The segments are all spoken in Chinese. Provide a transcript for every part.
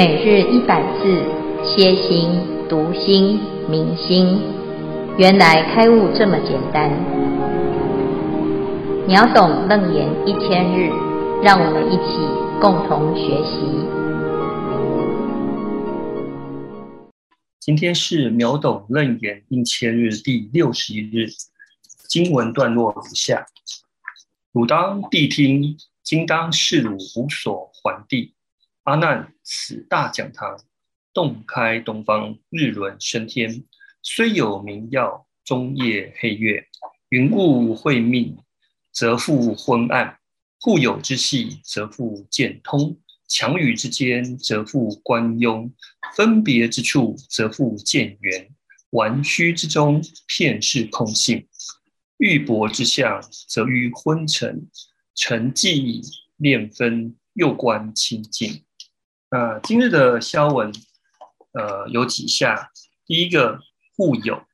每日一百字，歇心、读心、明心，原来开悟这么简单。秒懂楞严一千日，让我们一起共同学习。今天是秒懂楞严一千日第六十一日，经文段落如下：汝当谛听，今当示汝无所还地。阿难，此大讲堂，洞开东方，日轮升天，虽有明曜，终夜黑月，云雾晦密，则复昏暗；互有之隙，则复渐通；强雨之间，则复关壅；分别之处，则复渐圆；顽虚之中，片是空性；玉帛之相，则于昏沉；沉寂念分，又观清净。呃，今日的消文，呃，有几下。第一个，互有，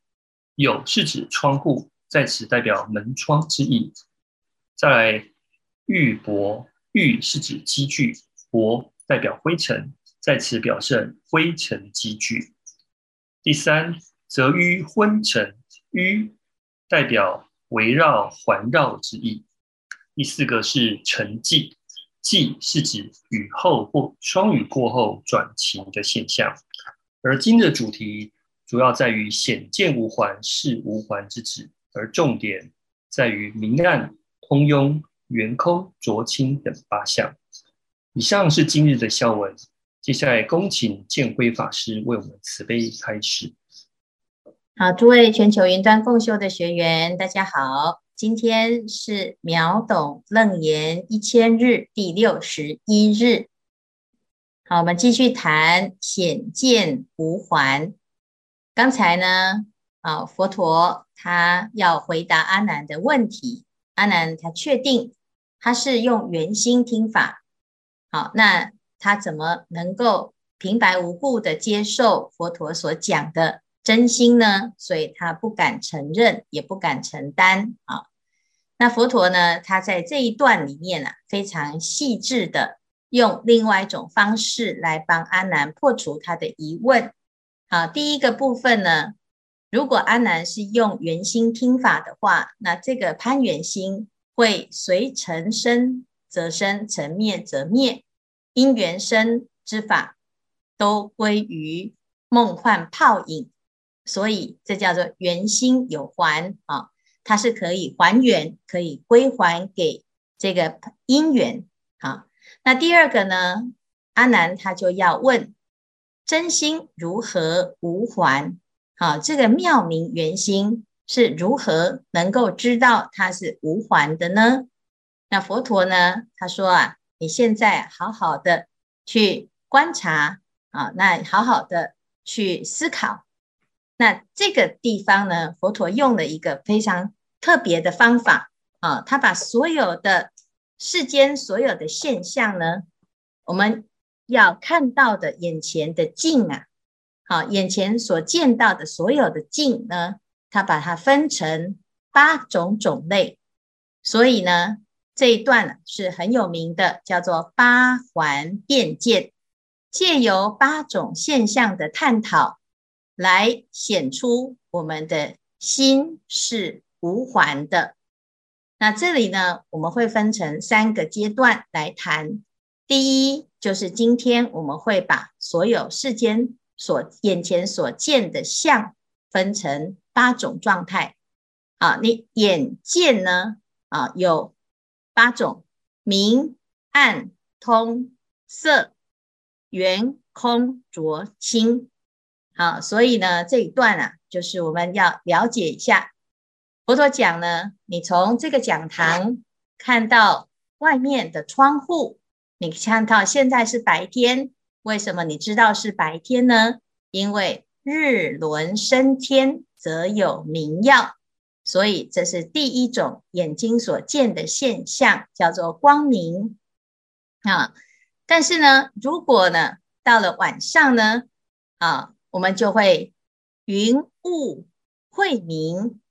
有是指窗户，在此代表门窗之意。再来，玉帛，玉是指积聚，帛代表灰尘，在此表示灰尘积聚。第三，则于昏沉，于代表围绕、环绕之意。第四个是沉寂。寂是指雨后或霜雨过后转晴的现象，而今日的主题主要在于显见无还是无还之旨，而重点在于明暗、通庸、圆空、浊清等八项。以上是今日的消文，接下来恭请见辉法师为我们慈悲开示。好，诸位全球云端共修的学员，大家好。今天是秒懂楞严一千日第六十一日。好，我们继续谈显见无还。刚才呢，啊，佛陀他要回答阿难的问题。阿难他确定他是用圆心听法。好，那他怎么能够平白无故的接受佛陀所讲的？真心呢，所以他不敢承认，也不敢承担啊。那佛陀呢，他在这一段里面啊，非常细致的用另外一种方式来帮阿难破除他的疑问。好，第一个部分呢，如果阿难是用圆心听法的话，那这个攀圆心会随尘生则生，尘灭则灭，因缘生之法都归于梦幻泡影。所以这叫做圆心有还啊，它是可以还原，可以归还给这个因缘。好，那第二个呢，阿难他就要问：真心如何无还？好，这个妙明缘心是如何能够知道它是无还的呢？那佛陀呢，他说啊，你现在好好的去观察啊，那好好的去思考。那这个地方呢，佛陀用了一个非常特别的方法啊，他把所有的世间所有的现象呢，我们要看到的眼前的境啊，好，眼前所见到的所有的境呢，他把它分成八种种类，所以呢，这一段是很有名的，叫做八还变见，借由八种现象的探讨。来显出我们的心是无还的。那这里呢，我们会分成三个阶段来谈。第一，就是今天我们会把所有世间所眼前所见的相分成八种状态。啊，你眼见呢，啊，有八种：明、暗、通、色、圆、空、浊、清。好，所以呢，这一段啊，就是我们要了解一下。佛陀讲呢，你从这个讲堂看到外面的窗户，你看到现在是白天，为什么你知道是白天呢？因为日轮升天，则有明耀，所以这是第一种眼睛所见的现象，叫做光明。啊，但是呢，如果呢，到了晚上呢，啊。我们就会云雾晦明，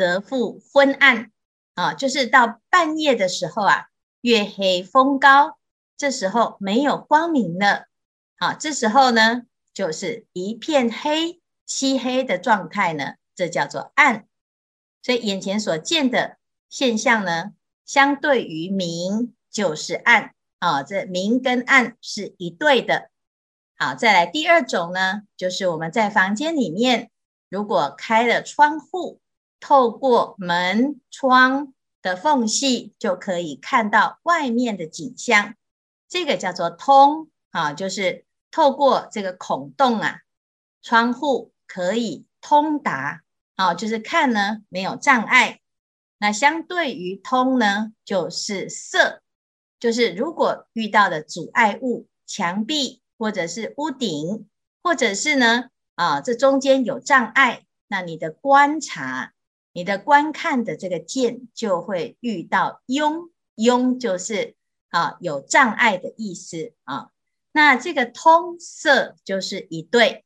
则复昏暗啊，就是到半夜的时候啊，月黑风高，这时候没有光明了好，这时候呢，就是一片黑、漆黑的状态呢，这叫做暗。所以眼前所见的现象呢，相对于明就是暗啊。这明跟暗是一对的。好，再来第二种呢，就是我们在房间里面，如果开了窗户，透过门窗的缝隙，就可以看到外面的景象。这个叫做通啊，就是透过这个孔洞啊，窗户可以通达啊，就是看呢没有障碍。那相对于通呢，就是色，就是如果遇到的阻碍物，墙壁。或者是屋顶，或者是呢啊，这中间有障碍，那你的观察、你的观看的这个见就会遇到壅，壅就是啊有障碍的意思啊。那这个通色就是一对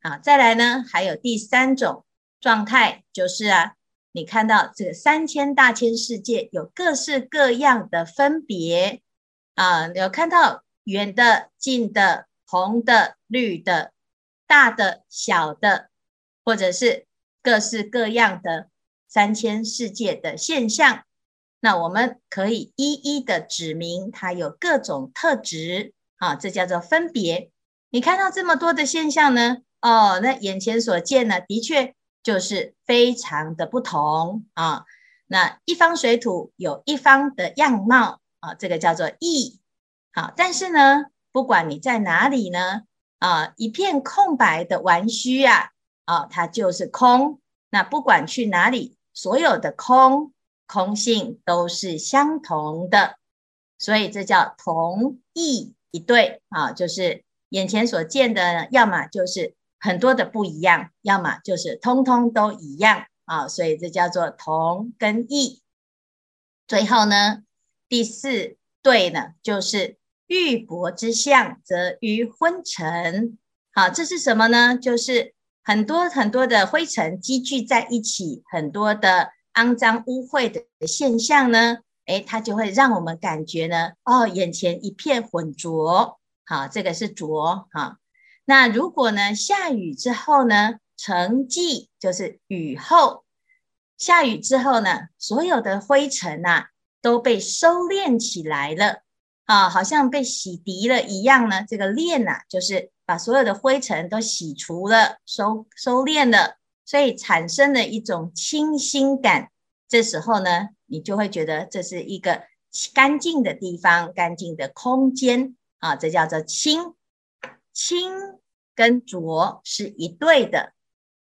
啊。再来呢，还有第三种状态，就是啊，你看到这个三千大千世界有各式各样的分别啊，有看到。远的、近的、红的、绿的、大的、小的，或者是各式各样的三千世界的现象，那我们可以一一的指明它有各种特质啊，这叫做分别。你看到这么多的现象呢？哦，那眼前所见呢，的确就是非常的不同啊。那一方水土有一方的样貌啊，这个叫做异。好，但是呢，不管你在哪里呢，啊，一片空白的玩虚啊，啊，它就是空。那不管去哪里，所有的空空性都是相同的，所以这叫同异一对啊，就是眼前所见的，要么就是很多的不一样，要么就是通通都一样啊，所以这叫做同跟异。最后呢，第四对呢，就是。玉帛之相，则于昏沉。好，这是什么呢？就是很多很多的灰尘积聚在一起，很多的肮脏污秽的现象呢，诶，它就会让我们感觉呢，哦，眼前一片浑浊。好，这个是浊。哈，那如果呢，下雨之后呢，成霁，就是雨后，下雨之后呢，所有的灰尘呐、啊，都被收敛起来了。啊，好像被洗涤了一样呢。这个敛呐、啊，就是把所有的灰尘都洗除了、收收敛了，所以产生了一种清新感。这时候呢，你就会觉得这是一个干净的地方、干净的空间啊。这叫做清，清跟浊是一对的。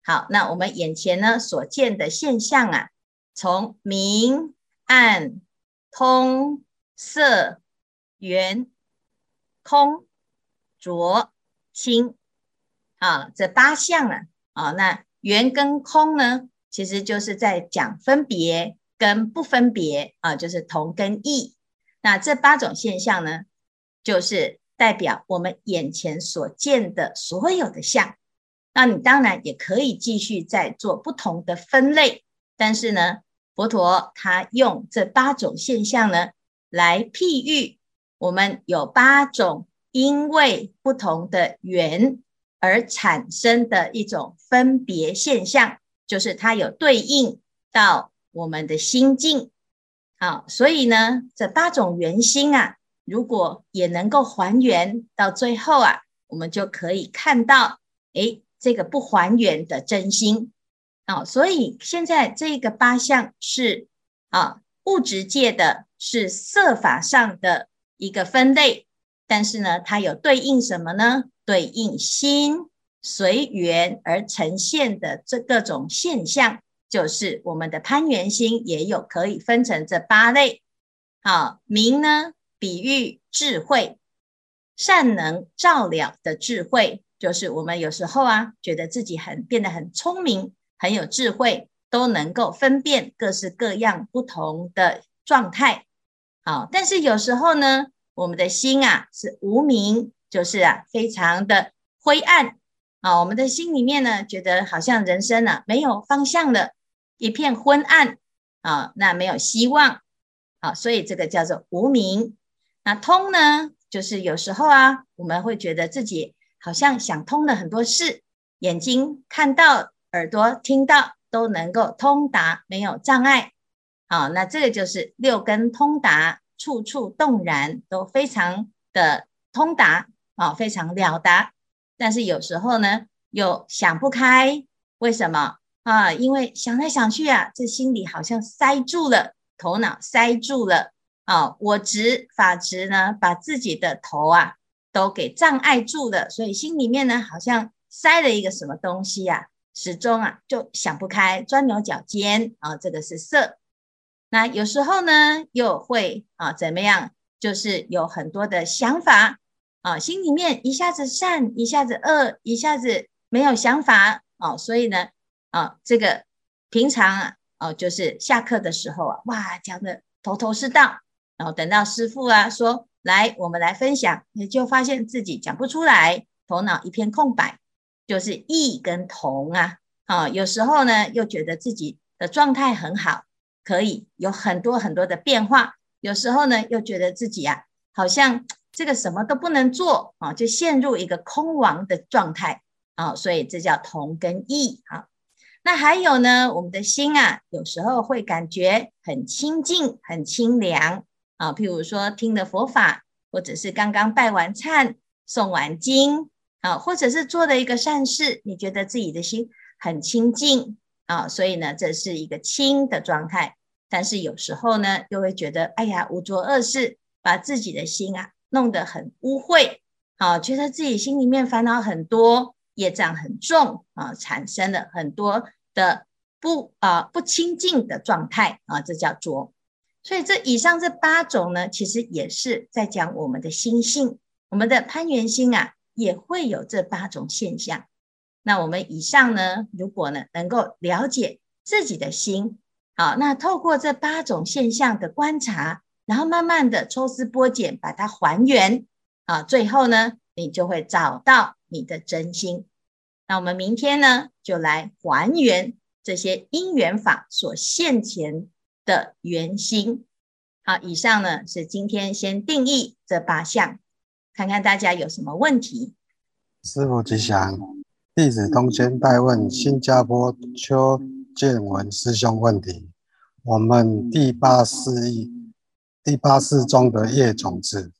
好，那我们眼前呢所见的现象啊，从明、暗、通、色。圆、空、浊、心，啊，这八相啊，啊，那圆跟空呢，其实就是在讲分别跟不分别啊，就是同跟异。那这八种现象呢，就是代表我们眼前所见的所有的相。那你当然也可以继续再做不同的分类，但是呢，佛陀他用这八种现象呢来譬喻。我们有八种因为不同的缘而产生的一种分别现象，就是它有对应到我们的心境。好，所以呢，这八种缘心啊，如果也能够还原到最后啊，我们就可以看到，诶，这个不还原的真心。啊，所以现在这个八项是啊，物质界的，是色法上的。一个分类，但是呢，它有对应什么呢？对应心随缘而呈现的这各种现象，就是我们的攀缘心也有可以分成这八类。好，明呢，比喻智慧，善能照了的智慧，就是我们有时候啊，觉得自己很变得很聪明，很有智慧，都能够分辨各式各样不同的状态。好，但是有时候呢，我们的心啊是无明，就是啊非常的灰暗啊。我们的心里面呢，觉得好像人生啊没有方向了，一片昏暗啊，那没有希望啊，所以这个叫做无明。那通呢，就是有时候啊，我们会觉得自己好像想通了很多事，眼睛看到，耳朵听到，都能够通达，没有障碍。好，那这个就是六根通达，处处动然，都非常的通达啊，非常了达。但是有时候呢，又想不开，为什么啊？因为想来想去啊，这心里好像塞住了，头脑塞住了啊。我执法执呢，把自己的头啊都给障碍住了，所以心里面呢，好像塞了一个什么东西呀、啊，始终啊就想不开，钻牛角尖啊。这个是色。那有时候呢，又会啊怎么样？就是有很多的想法啊，心里面一下子善，一下子恶，一下子没有想法啊，所以呢。啊，这个平常啊，哦，就是下课的时候啊，哇，讲的头头是道，然后等到师父啊说来，我们来分享，你就发现自己讲不出来，头脑一片空白，就是异跟同啊，啊，有时候呢又觉得自己的状态很好，可以有很多很多的变化，有时候呢又觉得自己啊好像 这个什么都不能做啊，就陷入一个空亡的状态啊，所以这叫同跟异啊。那还有呢，我们的心啊，有时候会感觉很清净、很清凉啊。譬如说听了佛法，或者是刚刚拜完忏、诵完经啊，或者是做了一个善事，你觉得自己的心很清净啊。所以呢，这是一个清的状态。但是有时候呢，又会觉得，哎呀，无着恶事，把自己的心啊弄得很污秽啊，觉得自己心里面烦恼很多。业障很重啊，产生了很多的不啊不清净的状态啊，这叫浊。所以这以上这八种呢，其实也是在讲我们的心性，我们的攀缘心啊，也会有这八种现象。那我们以上呢，如果呢能够了解自己的心，好，那透过这八种现象的观察，然后慢慢的抽丝剥茧，把它还原啊，最后呢，你就会找到。你的真心，那我们明天呢，就来还原这些因缘法所现前的原心。好，以上呢是今天先定义这八项，看看大家有什么问题。师父吉祥，弟子通先代问新加坡邱建文师兄问题：我们第八世第八世中的业种子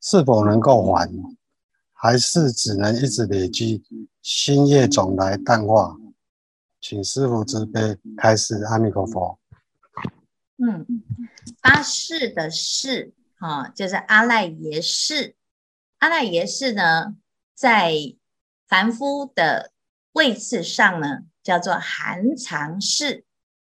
是否能够还？还是只能一直累积新业种来淡化，请师父慈悲开示。阿弥陀佛。嗯，八世的世啊，就是阿赖耶世。阿赖耶世呢，在凡夫的位次上呢，叫做含藏式。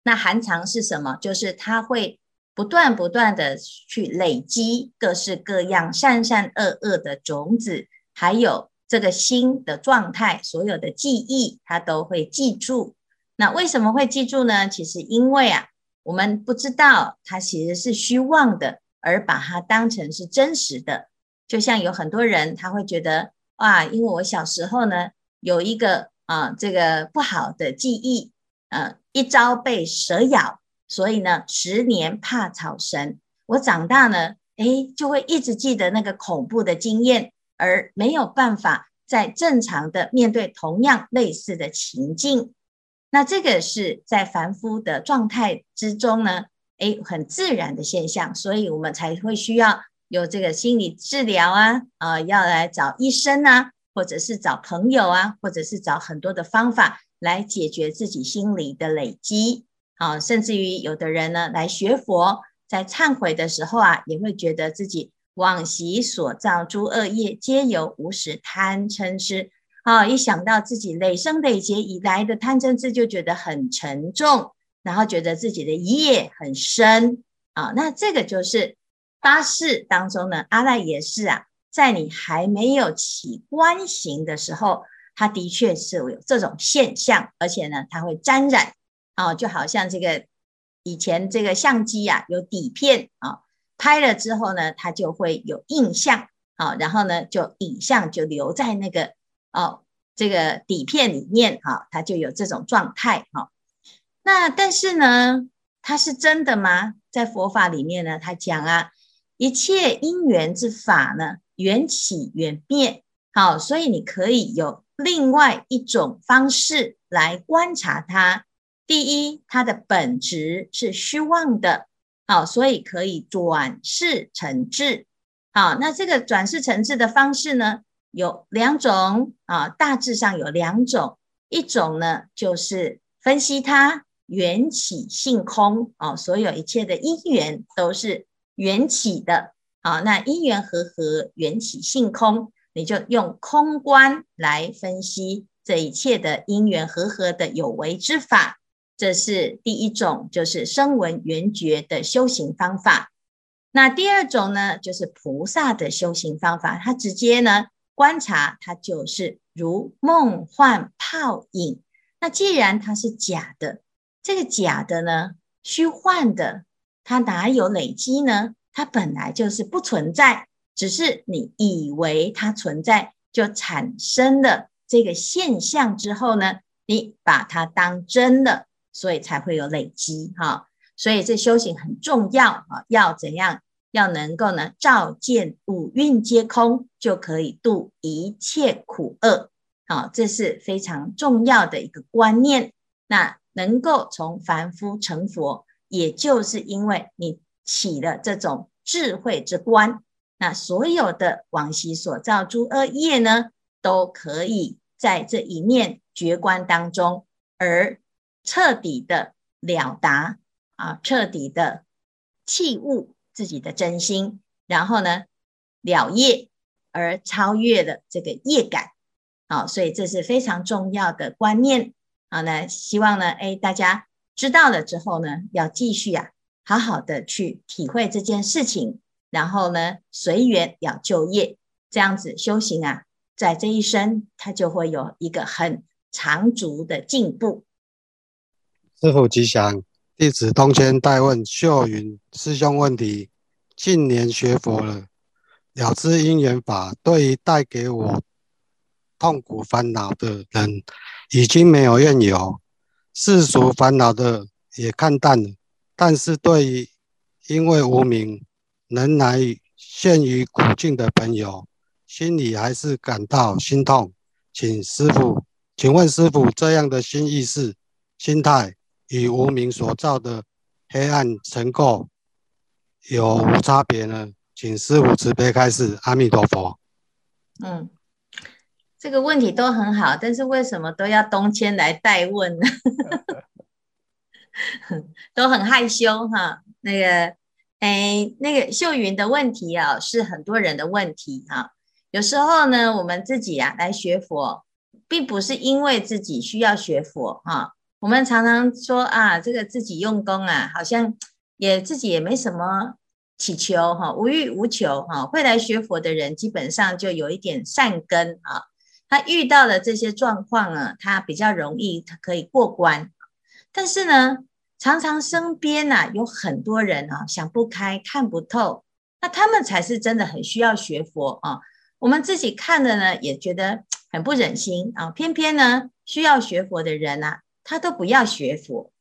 那含藏是什么？就是它会不断不断的去累积各式各样善善恶恶的种子。还有这个心的状态，所有的记忆，他都会记住。那为什么会记住呢？其实因为啊，我们不知道它其实是虚妄的，而把它当成是真实的。就像有很多人他会觉得，哇，因为我小时候呢有一个啊这个不好的记忆，呃，一朝被蛇咬，所以呢十年怕草绳。我长大呢，诶，就会一直记得那个恐怖的经验。而没有办法再正常的面对同样类似的情境，那这个是在凡夫的状态之中呢，诶，很自然的现象，所以我们才会需要有这个心理治疗啊，啊，要来找医生啊，或者是找朋友啊，或者是找很多的方法来解决自己心理的累积，啊，甚至于有的人呢来学佛，在忏悔的时候啊，也会觉得自己。往昔所造诸恶业，皆由无始贪嗔痴。啊，一想到自己累生累劫以来的贪嗔痴，就觉得很沉重，然后觉得自己的业很深。啊，那这个就是八识当中呢，阿赖耶识啊，在你还没有起观行的时候，它的确是有这种现象，而且呢，它会沾染。啊，就好像这个以前这个相机啊，有底片啊。拍了之后呢，它就会有印象，好，然后呢，就影像就留在那个哦这个底片里面，哈，它就有这种状态，哈。那但是呢，它是真的吗？在佛法里面呢，它讲啊，一切因缘之法呢，缘起缘灭。好，所以你可以有另外一种方式来观察它。第一，它的本质是虚妄的。好，所以可以转世成智。好，那这个转世成智的方式呢，有两种啊，大致上有两种。一种呢，就是分析它缘起性空啊，所有一切的因缘都是缘起的。好，那因缘和合，缘起性空，你就用空观来分析这一切的因缘和合的有为之法。这是第一种，就是声闻缘觉的修行方法。那第二种呢，就是菩萨的修行方法。他直接呢观察，它就是如梦幻泡影。那既然它是假的，这个假的呢，虚幻的，它哪有累积呢？它本来就是不存在，只是你以为它存在，就产生了这个现象之后呢，你把它当真了。所以才会有累积哈，所以这修行很重要啊，要怎样？要能够呢，照见五蕴皆空，就可以度一切苦厄。好，这是非常重要的一个观念。那能够从凡夫成佛，也就是因为你起了这种智慧之观，那所有的往昔所造诸恶业呢，都可以在这一念觉观当中而。彻底的了达啊，彻底的弃悟自己的真心，然后呢，了业而超越了这个业感，好，所以这是非常重要的观念。好，那希望呢，哎，大家知道了之后呢，要继续啊，好好的去体会这件事情，然后呢，随缘要就业，这样子修行啊，在这一生他就会有一个很长足的进步。师父吉祥，弟子东迁代问秀云师兄问题。近年学佛了，了知因缘法，对于带给我痛苦烦恼的人，已经没有怨尤，世俗烦恼的也看淡了。但是对于因为无明，仍然陷于苦境的朋友，心里还是感到心痛。请师傅，请问师傅，这样的心意识、心态。与无明所造的黑暗尘垢有无差别呢？请师傅慈悲开示。阿弥陀佛。嗯，这个问题都很好，但是为什么都要东迁来代问呢？都很害羞哈。那个，哎，那个秀云的问题啊，是很多人的问题啊。有时候呢，我们自己啊来学佛，并不是因为自己需要学佛哈。我们常常说啊，这个自己用功啊，好像也自己也没什么祈求哈，无欲无求哈。会来学佛的人，基本上就有一点善根啊。他遇到了这些状况啊，他比较容易，可以过关。但是呢，常常身边啊有很多人啊想不开、看不透，那他们才是真的很需要学佛啊。我们自己看的呢，也觉得很不忍心啊。偏偏呢，需要学佛的人啊。他都不要学佛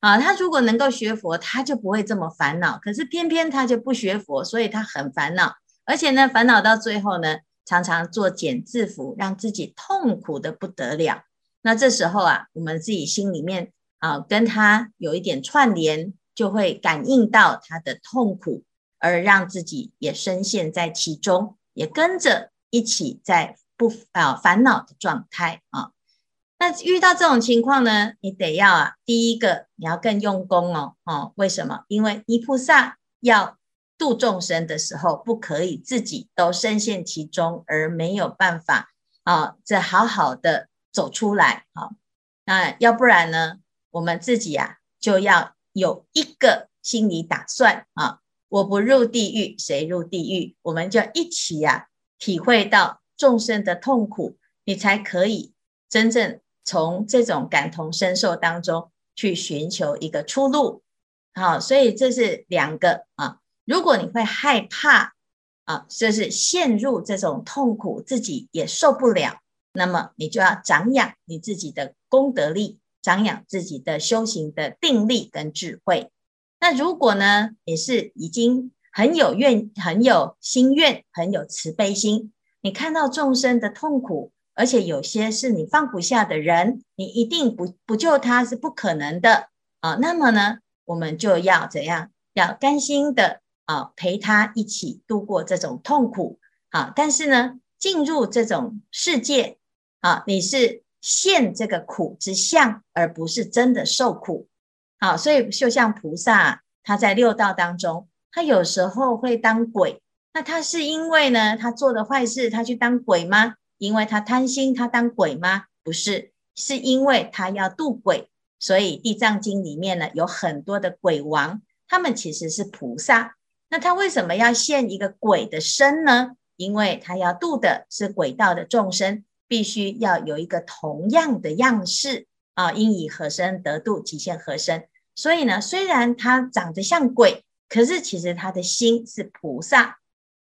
啊！他如果能够学佛，他就不会这么烦恼。可是偏偏他就不学佛，所以他很烦恼。而且呢，烦恼到最后呢，常常作茧自缚，让自己痛苦得不得了。那这时候啊，我们自己心里面啊，跟他有一点串联，就会感应到他的痛苦，而让自己也深陷在其中，也跟着一起在不啊烦恼的状态啊。那遇到这种情况呢，你得要啊，第一个你要更用功哦，哦，为什么？因为弥菩萨要度众生的时候，不可以自己都深陷其中而没有办法啊，这好好的走出来啊。那要不然呢，我们自己啊就要有一个心理打算啊，我不入地狱，谁入地狱？我们就一起啊体会到众生的痛苦，你才可以真正。从这种感同身受当中去寻求一个出路，好，所以这是两个啊。如果你会害怕啊，就是陷入这种痛苦，自己也受不了，那么你就要长养你自己的功德力，长养自己的修行的定力跟智慧。那如果呢，你是已经很有愿，很有心愿，很有慈悲心。你看到众生的痛苦，而且有些是你放不下的人，你一定不不救他是不可能的啊。那么呢，我们就要怎样？要甘心的啊，陪他一起度过这种痛苦啊。但是呢，进入这种世界啊，你是现这个苦之相，而不是真的受苦。好，所以就像菩萨，他在六道当中，他有时候会当鬼。那他是因为呢，他做的坏事，他去当鬼吗？因为他贪心，他当鬼吗？不是，是因为他要度鬼。所以《地藏经》里面呢，有很多的鬼王，他们其实是菩萨。那他为什么要现一个鬼的身呢？因为他要度的是鬼道的众生，必须要有一个同样的样式。啊，应以何身得度，即现何身。所以呢，虽然他长得像鬼，可是其实他的心是菩萨。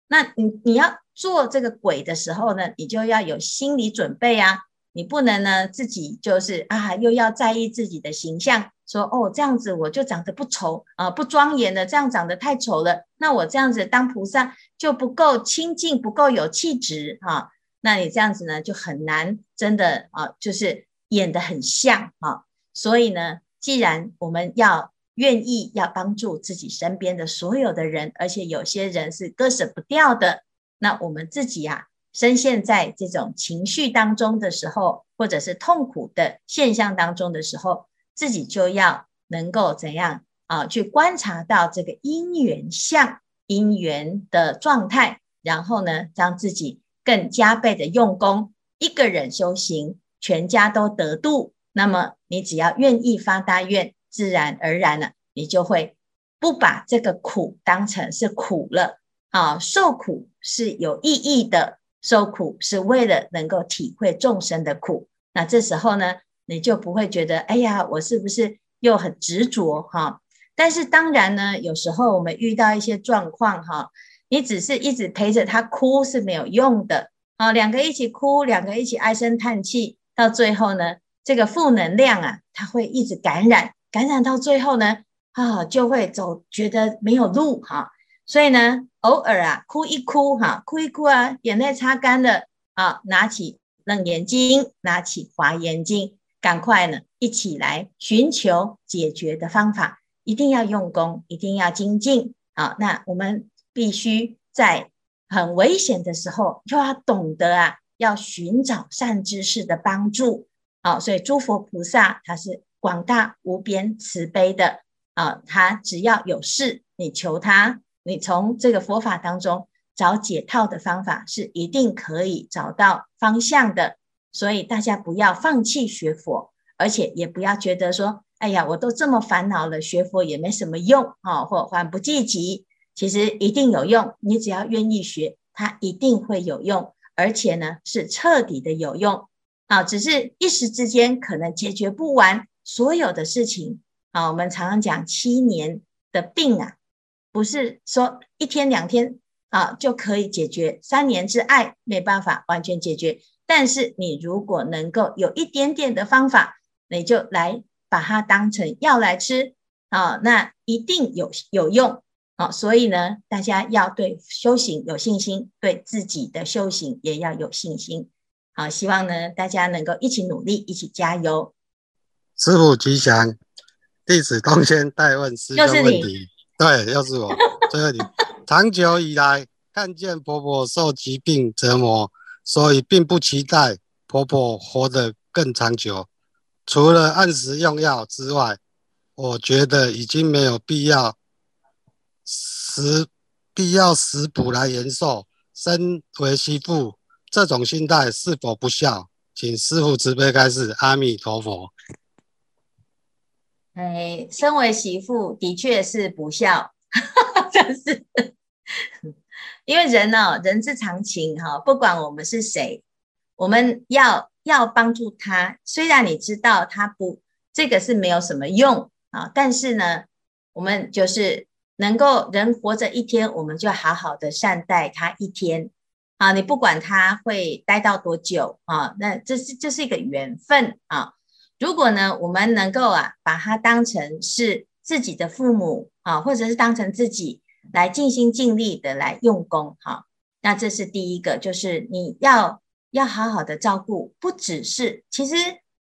那你你要做这个鬼的时候呢，你就要有心理准备啊。你不能呢自己就是啊，又要在意自己的形象，说哦这样子我就长得不丑啊，不庄严的，这样长得太丑了。那我这样子当菩萨就不够清净，不够有气质哈。那你这样子呢就很难，真的啊，就是。演得很像啊，所以呢，既然我们要愿意要帮助自己身边的所有的人，而且有些人是割舍不掉的，那我们自己啊，深陷在这种情绪当中的时候，或者是痛苦的现象当中的时候，自己就要能够怎样啊，去观察到这个因缘相、因缘的状态，然后呢，让自己更加倍的用功，一个人修行。全家都得度，那么你只要愿意发大愿，自然而然了，你就会不把这个苦当成是苦了啊。受苦是有意义的，受苦是为了能够体会众生的苦。那这时候呢，你就不会觉得，哎呀，我是不是又很执着哈？但是当然呢，有时候我们遇到一些状况哈，你只是一直陪着他哭是没有用的啊。两个一起哭，两个一起唉声叹气。到最后呢，这个负能量啊，它会一直感染，感染到最后呢，啊，就会走，觉得没有路哈、所以呢，偶尔啊，哭一哭哈、哭一哭啊，眼泪擦干了啊，拿起楞严经，拿起华严经，赶快呢，一起来寻求解决的方法。一定要用功，一定要精进啊。那我们必须在很危险的时候，就要懂得啊。要寻找善知识的帮助，啊，所以诸佛菩萨他是广大无边慈悲的啊，他只要有事，你求他，你从这个佛法当中找解套的方法，是一定可以找到方向的。所以大家不要放弃学佛，而且也不要觉得说，哎呀，我都这么烦恼了，学佛也没什么用啊，或缓不济急。其实一定有用，你只要愿意学，它一定会有用。而且呢，是彻底的有用啊！只是一时之间可能解决不完所有的事情啊。我们常常讲七年的病啊，不是说一天两天啊就可以解决。三年之爱没办法完全解决，但是你如果能够有一点点的方法，你就来把它当成药来吃啊，那一定有有用。好，所以呢，大家要对修行有信心，对自己的修行也要有信心。好，希望呢，大家能够一起努力，一起加油。师傅吉祥，弟子东轩代问师兄问题。对，又是我。最后一题，长久以来看见婆婆受疾病折磨，所以并不期待婆婆活得更长久。除了按时用药之外，我觉得已经没有必要。食必要食补来延寿，身为媳妇，这种心态是否不孝？请师父慈悲开示。阿弥陀佛。哎，身为媳妇的确是不孝，但是因为人呢、哦，人之常情哈，不管我们是谁，我们要要帮助他。虽然你知道他不这个是没有什么用啊，但是呢，我们就是。能够人活着一天，我们就好好的善待他一天啊！你不管他会待到多久啊，那这是这是一个缘分啊。如果呢，我们能够啊，把他当成是自己的父母啊，或者是当成自己来尽心尽力的来用功哈。那这是第一个，就是你要要好好的照顾，不只是其实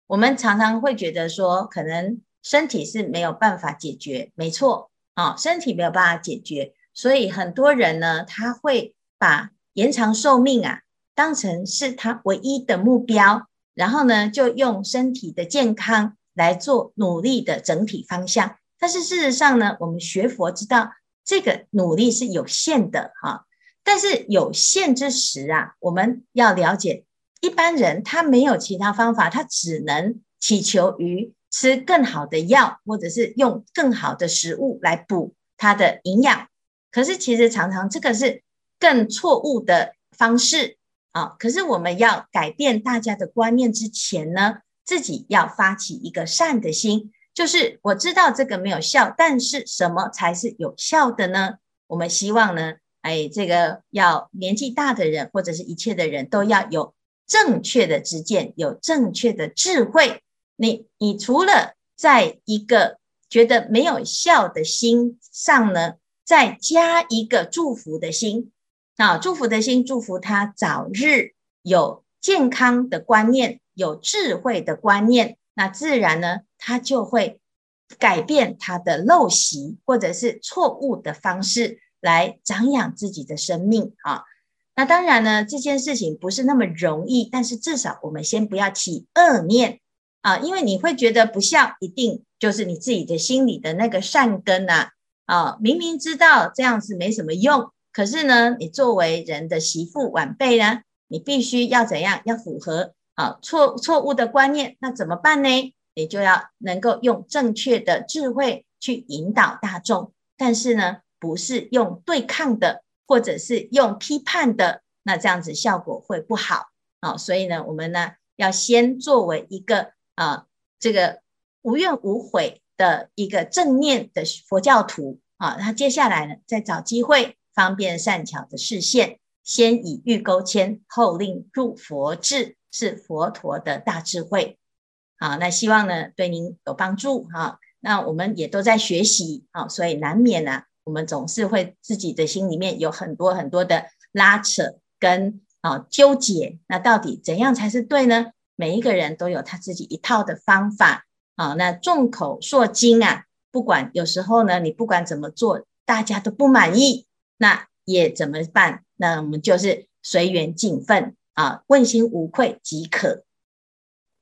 我们常常会觉得说，可能身体是没有办法解决，没错啊，身体没有办法解决，所以很多人呢，他会把延长寿命啊当成是他唯一的目标，然后呢，就用身体的健康来做努力的整体方向。但是事实上呢，我们学佛知道这个努力是有限的哈。但是有限之时啊，我们要了解，一般人他没有其他方法，他只能祈求于吃更好的药，或者是用更好的食物来补他的营养。可是其实常常这个是更错误的方式啊。可是我们要改变大家的观念之前呢，自己要发起一个善的心。就是我知道这个没有效，但是什么才是有效的呢？我们希望呢，哎，这个要年纪大的人或者是一切的人都要有正确的知见，有正确的智慧。你你除了在一个觉得没有效的心上呢，再加一个祝福的心啊，祝福的心，祝福他早日有健康的观念，有智慧的观念。那自然呢，他就会改变他的陋习或者是错误的方式来长养自己的生命啊。那当然呢，这件事情不是那么容易，但是至少我们先不要起恶念啊，因为你会觉得不孝，一定就是你自己的心里的那个善根呐啊。明明知道这样子没什么用，可是呢，你作为人的媳妇晚辈呢，你必须要怎样？要符合。啊，错错误的观念，那怎么办呢？你就要能够用正确的智慧去引导大众，但是呢，不是用对抗的，或者是用批判的，那这样子效果会不好啊。所以呢，我们呢要先作为一个啊，这个无怨无悔的一个正念的佛教徒啊，那接下来呢，再找机会方便善巧的示现，先以欲钩牵，后令入佛智。是佛陀的大智慧，啊，那希望呢对您有帮助哈。那我们也都在学习啊，所以难免呢、啊，我们总是会自己的心里面有很多很多的拉扯跟啊纠结。那到底怎样才是对呢？每一个人都有他自己一套的方法啊。那众口铄金啊，不管有时候呢，你不管怎么做，大家都不满意，那也怎么办？那我们就是随缘尽分。啊，问心无愧即可